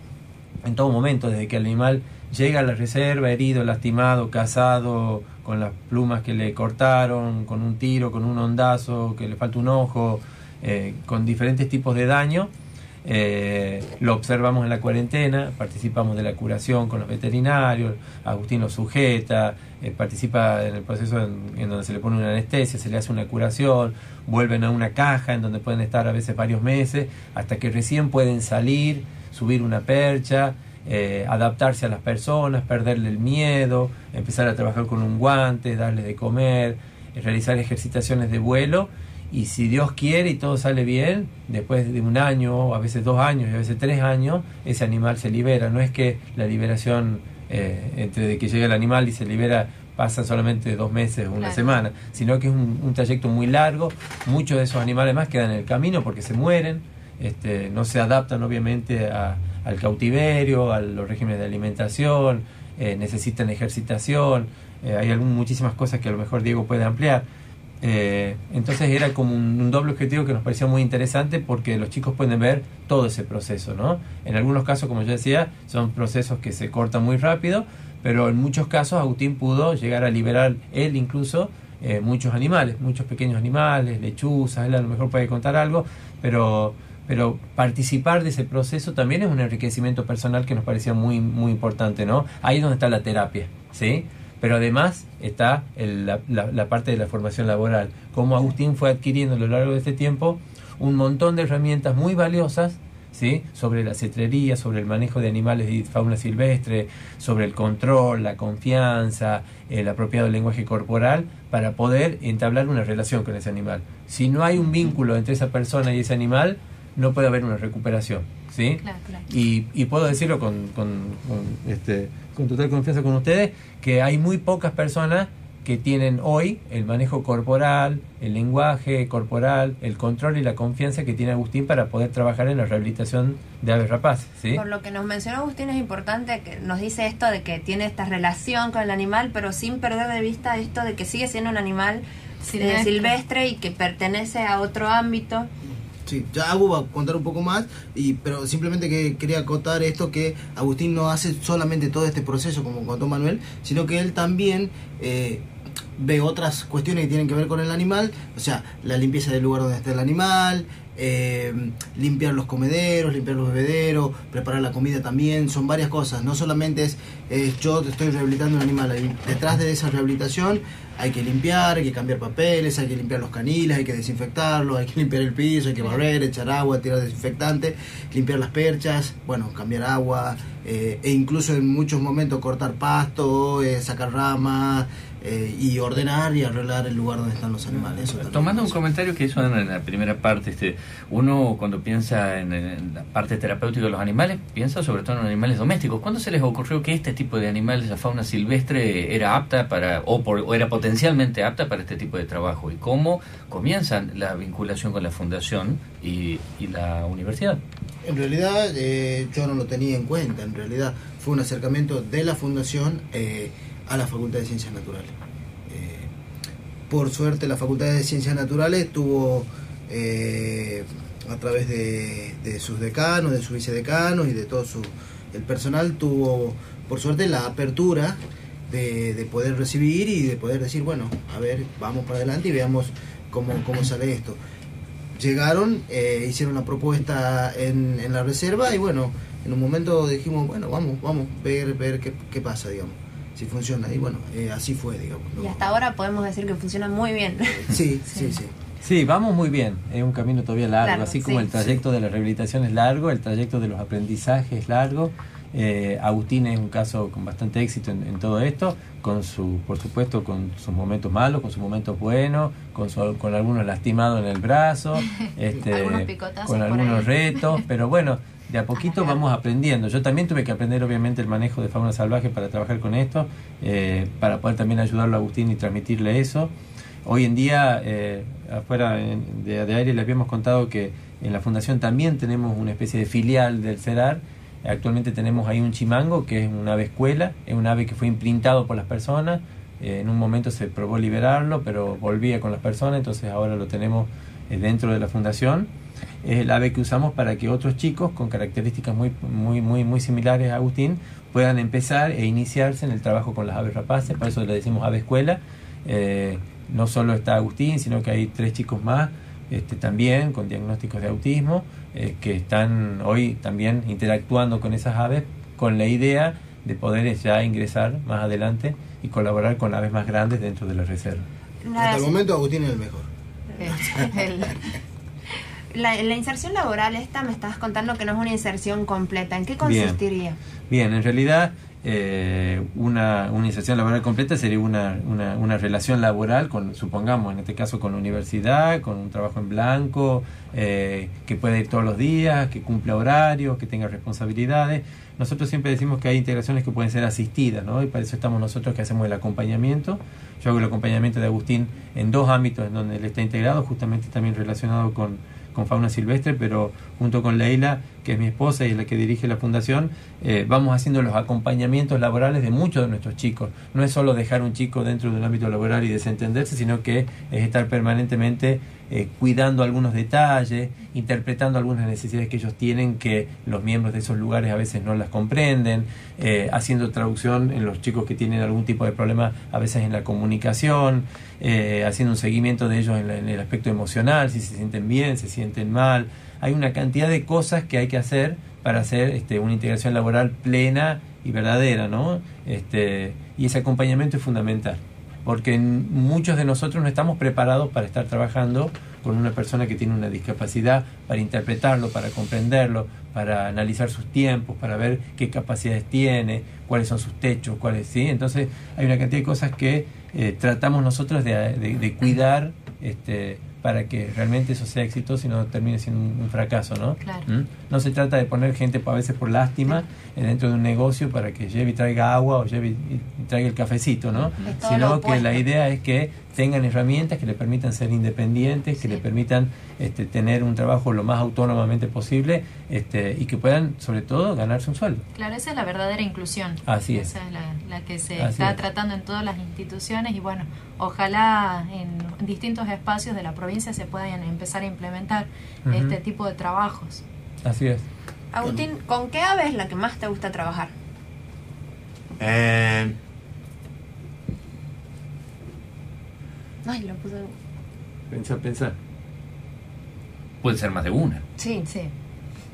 en todo momento, desde que el animal llega a la reserva, herido, lastimado, cazado, con las plumas que le cortaron, con un tiro, con un ondazo, que le falta un ojo, eh, con diferentes tipos de daño. Eh, lo observamos en la cuarentena, participamos de la curación con los veterinarios, Agustín lo sujeta, eh, participa en el proceso en, donde se le pone una anestesia, se le hace una curación, vuelven a una caja en donde pueden estar a veces varios meses, hasta que recién pueden salir, subir una percha, eh, adaptarse a las personas, perderle el miedo, empezar a trabajar con un guante, darle de comer, realizar ejercitaciones de vuelo y si Dios quiere y todo sale bien, después de un año, a veces dos años y a veces tres años, ese animal se libera. No es que la liberación eh, entre de que llega el animal y se libera pasa solamente dos meses o una Claro. semana, sino que es un, un trayecto muy largo. Muchos de esos animales más quedan en el camino porque se mueren, este, no se adaptan obviamente a- al cautiverio, a los regímenes de alimentación, eh, necesitan ejercitación, eh, hay algún- muchísimas cosas que a lo mejor Diego puede ampliar. Eh, entonces era como un, doble objetivo que nos pareció muy interesante porque los chicos pueden ver todo ese proceso, ¿no? En algunos casos, como yo decía, son procesos que se cortan muy rápido, pero en muchos casos Agustín pudo llegar a liberar él incluso eh, muchos animales, muchos pequeños animales, lechuzas, él a lo mejor puede contar algo, pero pero participar de ese proceso también es un enriquecimiento personal que nos parecía muy muy importante, ¿no? Ahí es donde está la terapia, ¿sí? Pero además está la- la parte de la formación laboral. Como Agustín fue adquiriendo a lo largo de este tiempo un montón de herramientas muy valiosas ¿sí? sobre la cetrería, sobre el manejo de animales y fauna silvestre, sobre el control, la confianza, el apropiado lenguaje corporal, para poder entablar una relación con ese animal. Si no hay un vínculo entre esa persona y ese animal, no puede haber una recuperación. ¿Sí? Claro, claro. Y, y puedo decirlo con, con, con, este, con total confianza con ustedes, que hay muy pocas personas que tienen hoy el manejo corporal, el lenguaje corporal, el control y la confianza que tiene Agustín para poder trabajar en la rehabilitación de aves rapaces. ¿sí? Por lo que nos mencionó Agustín es importante que nos dice esto de que tiene esta relación con el animal, pero sin perder de vista esto de que sigue siendo un animal eh, Silvestre. silvestre y que pertenece a otro ámbito. Sí, ya Agu va a contar un poco más, y, pero simplemente que quería acotar esto que Agustín no hace solamente todo este proceso como contó Manuel, sino que él también eh, ve otras cuestiones que tienen que ver con el animal, o sea, la limpieza del lugar donde está el animal, eh, limpiar los comederos, limpiar los bebederos, preparar la comida también, son varias cosas, no solamente es, yo te estoy rehabilitando un animal, detrás de esa rehabilitación hay que limpiar, hay que cambiar papeles, hay que limpiar los caniles, hay que desinfectarlos, hay que limpiar el piso, hay que barrer, echar agua, tirar desinfectante, limpiar las perchas, bueno, cambiar agua, eh, e incluso en muchos momentos cortar pasto, eh, sacar ramas eh, y ordenar y arreglar el lugar donde están los animales. Eso. Tomando un comentario que hizo en la primera parte, este, uno cuando piensa en, en la parte terapéutica de los animales, piensa sobre todo en animales domésticos. ¿Cuándo se les ocurrió que este tipo de animales, la fauna silvestre, era apta para, o, por- o era potencialmente apta para este tipo de trabajo? ¿Y cómo comienzan la vinculación con la fundación y, y la universidad? En realidad eh, yo no lo tenía en cuenta, en realidad fue un acercamiento de la fundación eh, a la Facultad de Ciencias Naturales. Eh, por suerte la Facultad de Ciencias Naturales tuvo, eh, a través de, sus decanos, de sus vicedecanos y de todo su, el personal, tuvo por suerte la apertura de, de poder recibir y de poder decir, bueno, a ver, vamos para adelante y veamos cómo, cómo sale esto llegaron, eh, hicieron la propuesta en, en la reserva y bueno, en un momento dijimos, bueno, vamos, vamos, ver, ver qué, qué pasa, digamos, si funciona. Y bueno, eh, así fue, digamos. Y hasta ahora podemos decir que funciona muy bien. Sí, sí, sí. Sí, vamos muy bien. Es un camino todavía largo. Largo, Así como sí. el trayecto de la rehabilitación es largo, el trayecto de los aprendizajes es largo. Eh, Agustín es un caso con bastante éxito en, en todo esto, con su, por supuesto, con sus momentos malos, con sus momentos buenos, con, su- con algunos lastimados en el brazo, este, Algunos picotazos con algunos retos, pero bueno, de a poquito vamos aprendiendo. Yo también tuve que aprender, obviamente, el manejo de fauna salvaje para trabajar con esto, eh, para poder también ayudarlo a Agustín y transmitirle eso. Hoy en día, eh, afuera de, de aire, les habíamos contado que en la fundación también tenemos una especie de filial del CEDAR. Actualmente tenemos ahí un chimango, que es un ave escuela, es un ave que fue imprintado por las personas. Eh, en un momento se probó liberarlo, pero volvía con las personas, entonces ahora lo tenemos dentro de la fundación. Es el ave que usamos para que otros chicos con características muy, muy, muy, muy similares a Agustín puedan empezar e iniciarse en el trabajo con las aves rapaces, por eso le decimos ave escuela. Eh, no solo está Agustín, sino que hay tres chicos más este, también con diagnósticos de autismo eh, que están hoy también interactuando con esas aves con la idea de poder ya ingresar más adelante y colaborar con aves más grandes dentro de la reserva. Hasta el momento Agustín es el mejor. El- la, la inserción laboral esta me estabas contando que no es una inserción completa. ¿En qué Bien. consistiría? Bien, en realidad eh, una, una inserción laboral completa sería una, una, una relación laboral con, supongamos, en este caso con la universidad, con un trabajo en blanco, eh, que pueda ir todos los días, que cumpla horarios, que tenga responsabilidades. Nosotros siempre decimos que hay integraciones que pueden ser asistidas, ¿no? Y para eso estamos nosotros que hacemos el acompañamiento. Yo hago el acompañamiento de Agustín en dos ámbitos en donde él está integrado, justamente también relacionado con, con fauna silvestre, pero junto con Leila, que es mi esposa y la que dirige la fundación, eh, vamos haciendo los acompañamientos laborales de muchos de nuestros chicos. No es solo dejar un chico dentro de un ámbito laboral y desentenderse, sino que es estar permanentemente eh, cuidando algunos detalles, interpretando algunas necesidades que ellos tienen que los miembros de esos lugares a veces no las comprenden, eh, haciendo traducción en los chicos que tienen algún tipo de problema a veces en la comunicación, eh, haciendo un seguimiento de ellos en, la- en el aspecto emocional, si se sienten bien, se sienten mal. Hay una cantidad de cosas que hay que hacer para hacer este, una integración laboral plena y verdadera, ¿no? Este, y ese acompañamiento es fundamental, porque muchos de nosotros no estamos preparados para estar trabajando con una persona que tiene una discapacidad, para interpretarlo, para comprenderlo, para analizar sus tiempos, para ver qué capacidades tiene, cuáles son sus techos, cuáles sí. Entonces hay una cantidad de cosas que eh, tratamos nosotros de, de- de cuidar este, para que realmente eso sea exitoso y no termine siendo un, fracaso, ¿no? Claro. ¿Mm? No se trata de poner gente a veces por lástima eh, dentro de un negocio para que lleve y traiga agua o lleve y, traiga el cafecito, ¿no? Sino que la idea es que tengan herramientas que le permitan ser independientes, que le permitan este, tener un trabajo lo más autónomamente posible este, y que puedan, sobre todo, ganarse un sueldo. Claro, esa es la verdadera inclusión. Así es. Esa es la, la que se Así está es. tratando en todas las instituciones y bueno, ojalá en distintos espacios de la provincia se puedan empezar a implementar este tipo de trabajos. Así es. Agustín, ¿con qué ave es la que más te gusta trabajar? Eh, Ay, lo puse. Pensá, pensá. Puede ser más de una. Sí, sí.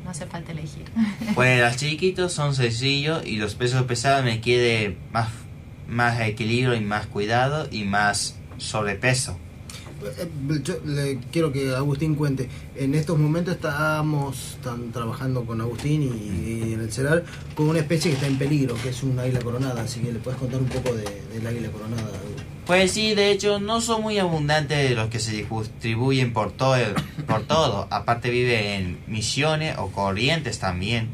No hace falta elegir. pues los chiquitos son sencillos y los pesos pesados me quiere más, más equilibrio y más cuidado y más sobrepeso. Eh, Yo le quiero que Agustín cuente. En estos momentos estamos tan- trabajando con Agustín y, y en el CERAR con una especie que está en peligro, que es un águila coronada. Así que le puedes contar un poco de, del águila coronada. Pues sí, de hecho no son muy abundantes los que se distribuyen por todo, por todo. Aparte vive en Misiones o Corrientes también.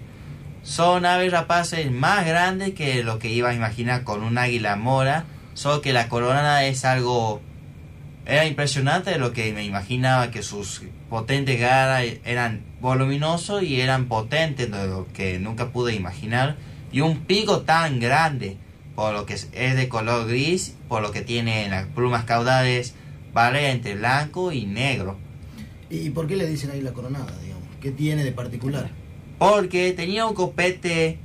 Son aves rapaces más grandes que lo que iba a imaginar con un águila mora. Solo que la coronada es algo... Era impresionante lo que me imaginaba que sus potentes garras eran voluminosos y eran potentes, de lo que nunca pude imaginar. Y un pico tan grande, por lo que es es de color gris, por lo que tiene en las plumas caudales, varía entre blanco y negro. ¿Y por qué le dicen águila coronada, digamos? ¿Qué tiene de particular? Porque tenía un copete,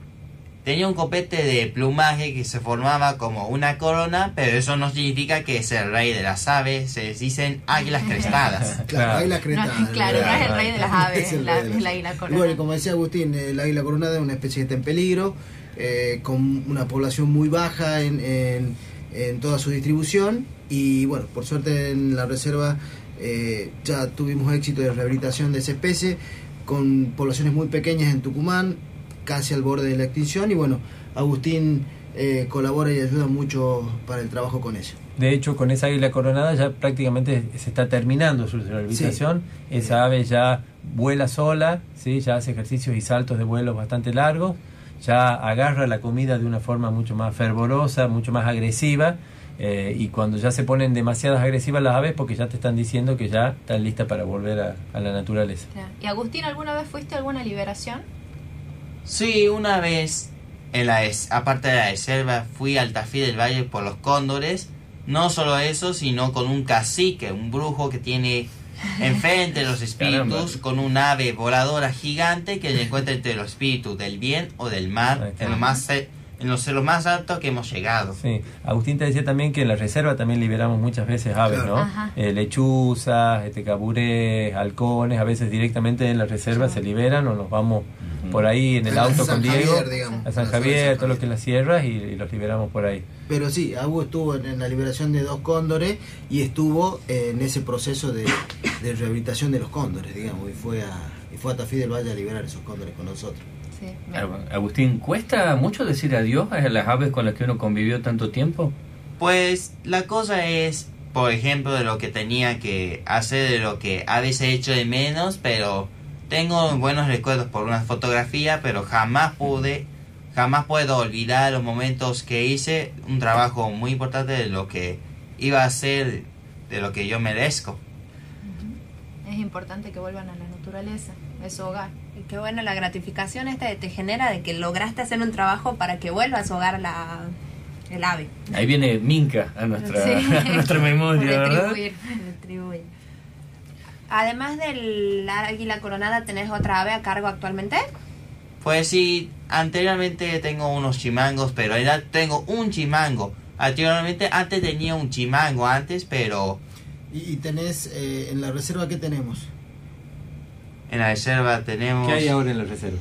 tenía un copete de plumaje que se formaba como una corona, pero eso no significa que es el rey de las aves, se les dicen águilas crestadas. Claro, águila No, crestada. claro, no es el rey de las aves, Es el la- rey de las la águila coronada. Bueno, como decía Agustín, el águila coronada es una especie que está en peligro, eh, con una población muy baja en, en- en toda su distribución. Y bueno, por suerte en la reserva eh, ya tuvimos éxito de rehabilitación de esa especie, con poblaciones muy pequeñas en Tucumán, casi al borde de la extinción. Y bueno, Agustín eh, colabora y ayuda mucho para el trabajo con ella. De hecho, con esa águila coronada ya prácticamente se está terminando su rehabilitación. Esa ave ya vuela sola, ¿sí? ya hace ejercicios y saltos de vuelo bastante largos, ya agarra la comida de una forma mucho más fervorosa, mucho más agresiva. eh, y cuando ya se ponen demasiadas agresivas las aves, porque ya te están diciendo que ya están listas para volver a, a la naturaleza. Claro. ¿Y Agustín, alguna vez fuiste a alguna liberación? Sí, una vez, en la es- aparte de la reserva, fui al Tafí del Valle por los cóndores. No solo eso, sino con un cacique, un brujo que tiene enfrente de los espíritus, con un ave voladora gigante que se encuentra entre los espíritus del bien o del mal, en lo más, en los celos más altos que hemos llegado. Sí, Agustín te decía también que en la reserva también liberamos muchas veces aves, ¿no? Eh, lechuzas, este, caburés, halcones, a veces directamente en la reserva se liberan o nos vamos por ahí en el auto con Diego, Javier, digamos. a San Javier, San todo lo que es las sierras y, y los liberamos por ahí. Pero sí, Agu estuvo en, en la liberación de dos cóndores y estuvo en ese proceso de, de rehabilitación de los cóndores, digamos, y fue a, y fue a Tafí del Valle a liberar esos cóndores con nosotros. Ag- Agustín, ¿cuesta mucho decir adiós a las aves con las que uno convivió tanto tiempo? Pues la cosa es, por ejemplo, de lo que tenía que hacer, de lo que a veces he hecho de menos, pero tengo buenos recuerdos por una fotografía, pero jamás pude, jamás puedo olvidar los momentos que hice un trabajo muy importante de lo que iba a hacer, de lo que yo merezco. Es importante que vuelvan a la naturaleza, es su hogar. Y qué bueno la gratificación esta que te genera de que lograste hacer un trabajo para que vuelva a su hogar la, el ave. Ahí viene Minca a nuestra, Sí. a nuestra memoria, ¿verdad? Retribuir, retribuir. Además del águila coronada, ¿tenés otra ave a cargo actualmente? Pues sí, anteriormente tengo unos chimangos, pero realidad tengo un chimango. Anteriormente, antes tenía un chimango antes, pero Y, y tenés, eh, en la reserva, ¿qué tenemos? en la reserva tenemos... ¿Qué hay ahora en la reserva?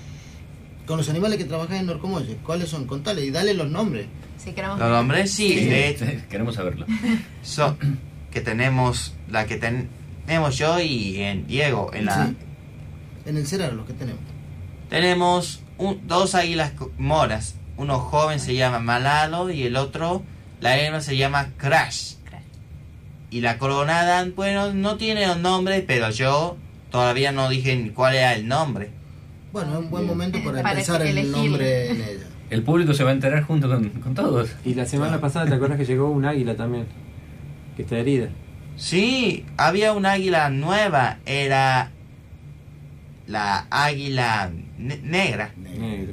Con los animales que trabajan en Norcomolle, ¿cuáles son? Contale y dale los nombres. Si queremos Los nombres sí, de- queremos saberlo. son que tenemos la que ten- tenemos yo y en Diego en la Sí. En el CERAR, los que tenemos. tenemos un- dos águilas moras uno joven se llama Malalo y el otro la hembra se llama Crash Y la coronada, bueno, no tiene un nombre, pero yo todavía no dije ni cuál era el nombre. Bueno, es un buen momento para, Para pensar el elegir. nombre en ella. El público se va a enterar junto con, con todos. Y la semana pasada, ¿te acuerdas que llegó un águila también? Que está herida. Sí, había un águila nueva, era la águila ne- negra.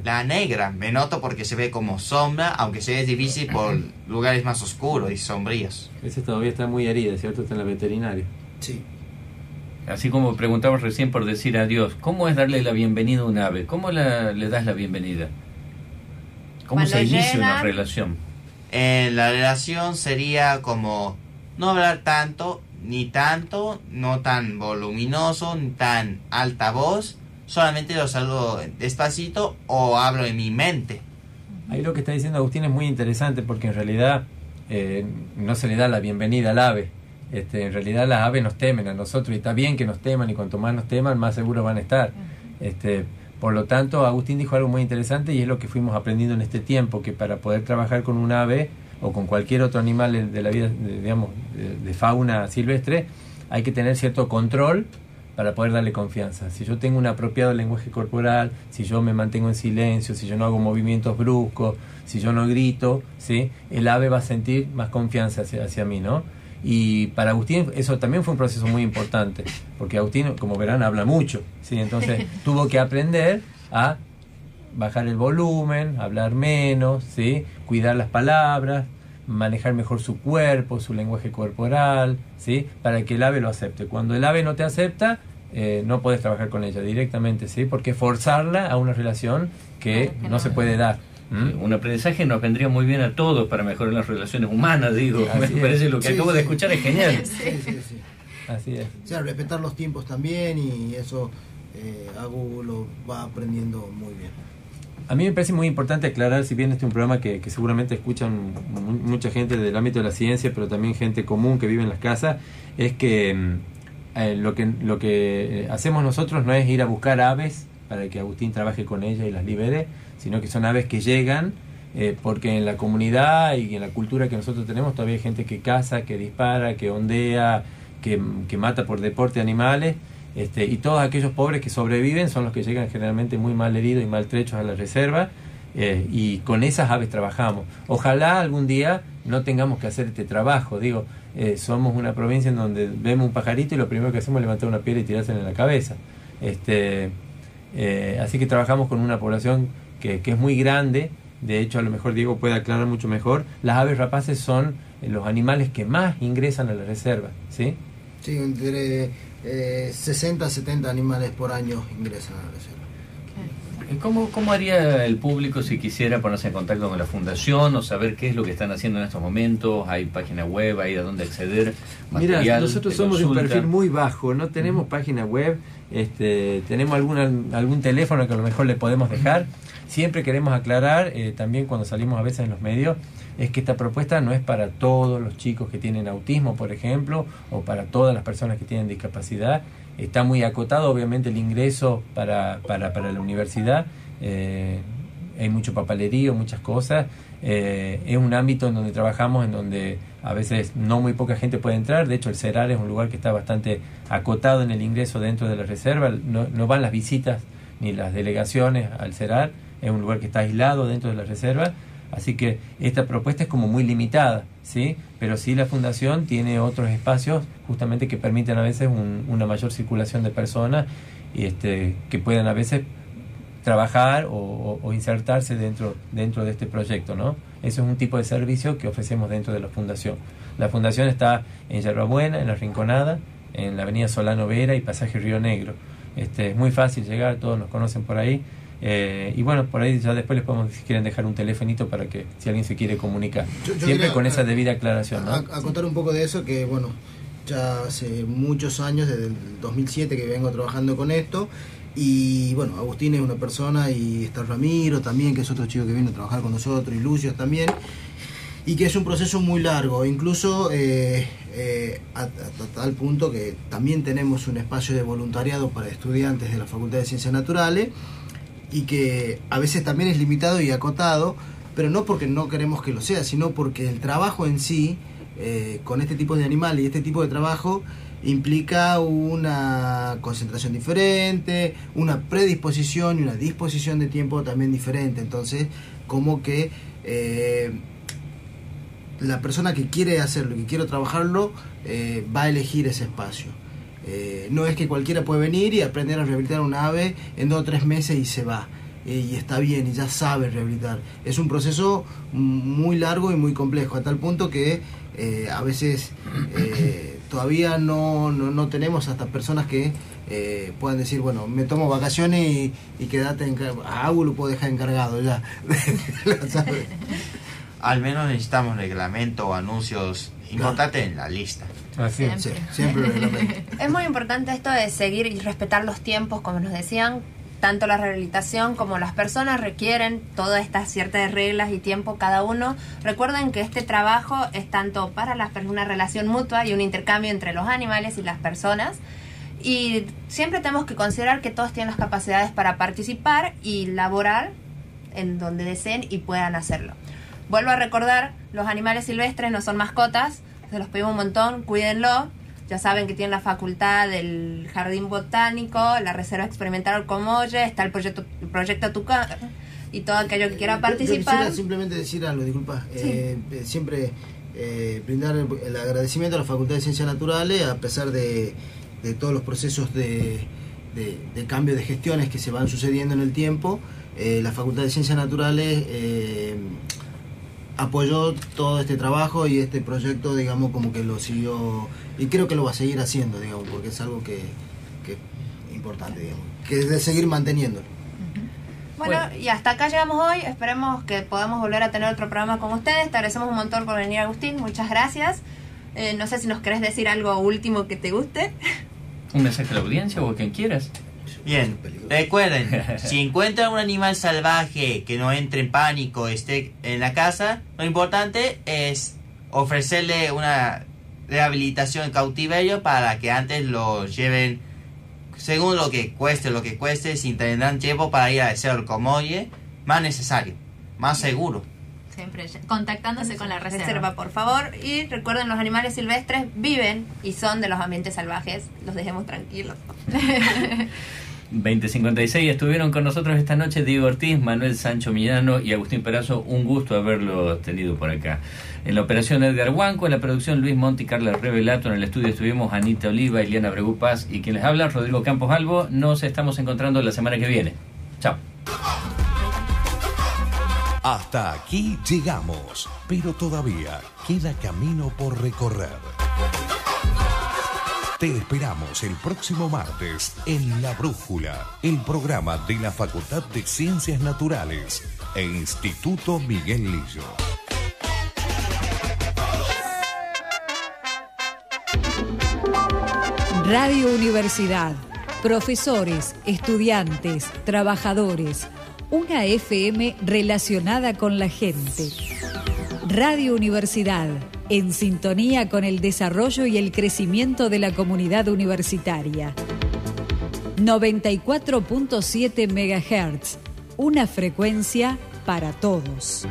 La negra, me noto porque se ve como sombra, aunque se ve difícil por lugares más oscuros y sombríos. Esa todavía está muy herida, ¿cierto? Está en la veterinaria. Sí. Así como preguntabas recién por decir adiós, ¿cómo es darle la bienvenida a un ave? ¿Cómo la- le das la bienvenida? ¿Cómo Cuando se inicia una relación? Eh, la relación sería como no hablar tanto, ni tanto, no tan voluminoso, ni tan alta voz, solamente lo salgo despacito o hablo en mi mente. Ahí lo que está diciendo Agustín es muy interesante porque en realidad eh, no se le da la bienvenida al ave. Este, en realidad las aves nos temen a nosotros y está bien que nos teman y cuanto más nos teman más seguros van a estar. Este, por lo tanto, Agustín dijo algo muy interesante y es lo que fuimos aprendiendo en este tiempo, que para poder trabajar con un ave o con cualquier otro animal de- la vida, de- digamos, de, de fauna silvestre, hay que tener cierto control para poder darle confianza. Si yo tengo un apropiado lenguaje corporal, si yo me mantengo en silencio, si yo no hago movimientos bruscos, si yo no grito, ¿sí? el ave va a sentir más confianza hacia, hacia mí, ¿no? Y para Agustín eso también fue un proceso muy importante, porque Agustín, como verán, habla mucho, ¿sí? Entonces tuvo que aprender a bajar el volumen, hablar menos, ¿sí? cuidar las palabras, manejar mejor su cuerpo, su lenguaje corporal, ¿sí? para que el ave lo acepte. Cuando el ave no te acepta, eh, no puedes trabajar con ella directamente, ¿sí? porque forzarla a una relación que no se puede dar. ¿Mm? Un aprendizaje nos vendría muy bien a todos para mejorar las relaciones humanas, digo. Así Me es. parece lo que Sí, acabo de escuchar es genial. Sí, sí, sí. Así es. O sea, respetar los tiempos también y eso eh, Agu lo va aprendiendo muy bien. A mí me parece muy importante aclarar, si bien este es un programa que, seguramente escuchan mu- mucha gente del ámbito de la ciencia, pero también gente común que vive en las casas, es que mm, eh, lo que lo que eh, hacemos nosotros no es ir a buscar aves para que Agustín trabaje con ellas y las libere, sino que son aves que llegan eh, porque en la comunidad y en la cultura que nosotros tenemos todavía hay gente que caza, que dispara, que ondea, que mata por deporte animales. Este, y todos aquellos pobres que sobreviven son los que llegan generalmente muy mal heridos y maltrechos a la reserva eh, y con esas aves trabajamos. Ojalá algún día no tengamos que hacer este trabajo. Digo, eh, somos una provincia en donde vemos un pajarito y lo primero que hacemos es levantar una piedra y tirársela en la cabeza. Este, eh, así que trabajamos con una población que, que es muy grande. De hecho, a lo mejor Diego puede aclarar mucho mejor. Las aves rapaces son los animales que más ingresan a la reserva. ¿sí? Sí, entre eh, 60 a 70 animales por año ingresan a la reserva. ¿Cómo, ¿Cómo haría el público si quisiera ponerse en contacto con la fundación o saber qué es lo que están haciendo en estos momentos? ¿Hay página web? ¿Hay a dónde acceder? Mira, nosotros somos de un perfil muy bajo, no tenemos página web, este, tenemos alguna, algún teléfono que a lo mejor le podemos dejar. Siempre queremos aclarar, eh, también cuando salimos a veces en los medios, es que esta propuesta no es para todos los chicos que tienen autismo, por ejemplo, o para todas las personas que tienen discapacidad. Está muy acotado, obviamente, el ingreso para, para, para la universidad. Eh, hay mucho papelerío, muchas cosas. Eh, es un ámbito en donde trabajamos, en donde a veces no muy poca gente puede entrar. De hecho, el CERAR es un lugar que está bastante acotado en el ingreso dentro de la reserva. No, no van las visitas ni las delegaciones al CERAR. Es un lugar que está aislado dentro de la reserva. Así que esta propuesta es como muy limitada, ¿sí? Pero sí la fundación tiene otros espacios justamente que permiten a veces un- una mayor circulación de personas y este, que puedan a veces trabajar o, o- insertarse dentro, dentro de este proyecto, ¿no? Eso es un tipo de servicio que ofrecemos dentro de la fundación. La fundación está en Yerbabuena, en La Rinconada, en la avenida Solano Vera y Pasaje Río Negro. Este, es muy fácil llegar, todos nos conocen por ahí. Eh, y bueno, por ahí ya después les podemos, si quieren, dejar un telefonito para que si alguien se quiere comunicar. Yo- yo Siempre con esa debida aclaración, ¿no? A, a contar un poco de eso, que bueno, ya hace muchos años, desde el 2007 que vengo trabajando con esto. Y bueno, Agustín es una persona y está Ramiro también, que es otro chico que viene a trabajar con nosotros, y Lucio también. Y que es un proceso muy largo, incluso eh, eh, a, a tal punto que también tenemos un espacio de voluntariado para estudiantes de la Facultad de Ciencias Naturales y que a veces también es limitado y acotado, pero no porque no queremos que lo sea, sino porque el trabajo en sí eh, con este tipo de animales y este tipo de trabajo implica una concentración diferente, una predisposición y una disposición de tiempo también diferente. Entonces, como que eh, la persona que quiere hacerlo, que quiere trabajarlo, eh, va a elegir ese espacio. Eh, no es que cualquiera puede venir y aprender a rehabilitar un ave en dos o tres meses y se va. Eh, y está bien y ya sabe rehabilitar. Es un proceso muy largo y muy complejo, a tal punto que eh, a veces eh, todavía no, no, no tenemos hasta personas que eh, puedan decir, bueno, me tomo vacaciones y, y quédate en a Agu lo puedo dejar encargado ya. Al menos necesitamos reglamento o anuncios importantes en la lista. Así es. Sí, siempre. Es muy importante esto de seguir y respetar los tiempos, como nos decían, tanto la rehabilitación como las personas requieren todas estas ciertas reglas y tiempo cada uno. Recuerden que este trabajo es tanto para las personas una relación mutua y un intercambio entre los animales y las personas. Y siempre tenemos que considerar que todos tienen las capacidades para participar y laborar en donde deseen y puedan hacerlo. Vuelvo a recordar, los animales silvestres no son mascotas, se los pedimos un montón, cuídenlo. Ya saben que tienen la facultad del Jardín Botánico, la Reserva Experimental Comolle, está el proyecto, el proyecto Tucán y todo aquello que quiera Yo participar. quisiera simplemente decir algo, disculpa. Eh, eh, siempre eh, brindar el, el agradecimiento a la Facultad de Ciencias Naturales, a pesar de, de todos los procesos de, de- de cambio de gestiones que se van sucediendo en el tiempo. eh, la Facultad de Ciencias Naturales eh, apoyó todo este trabajo y este proyecto, digamos, como que lo siguió, y creo que lo va a seguir haciendo, digamos, porque es algo que, que es importante, digamos, que es de seguir manteniendo. Bueno, y hasta acá llegamos hoy. Esperemos que podamos volver a tener otro programa con ustedes. Te agradecemos un montón por venir, Agustín. Muchas gracias. Eh, no sé si nos querés decir algo último que te guste. Un mensaje a la audiencia o a quien quieras. Bien, recuerden, si encuentran un animal salvaje que no entre en pánico, esté en la casa, lo importante es ofrecerle una rehabilitación en cautiverio para que antes lo lleven, según lo que cueste, lo que cueste, sin tener tiempo para ir al Cerro Comoye, más necesario, más seguro. Siempre contactándose con la reserva. Reserva, por favor. Y recuerden, los animales silvestres viven y son de los ambientes salvajes. Los dejemos tranquilos. 2056 estuvieron con nosotros esta noche Diego Ortiz, Manuel Sancho Millano y Agustín Perazo. Un gusto haberlo tenido por acá. En la operación Edgar Huanco, en la producción Luis Monti, Carla Revelato, en el estudio estuvimos Anita Oliva, Eliana Bregu Paz y quien les habla, Rodrigo Campos Albo. Nos estamos encontrando la semana que viene. Chao. Hasta aquí llegamos, pero todavía queda camino por recorrer. Te esperamos el próximo martes en La Brújula, el programa de la Facultad de Ciencias Naturales e Instituto Miguel Lillo. Radio Universidad. Profesores, estudiantes, trabajadores. Una FM relacionada con la gente. Radio Universidad. En sintonía con el desarrollo y el crecimiento de la comunidad universitaria. 94.7 MHz. Una frecuencia para todos.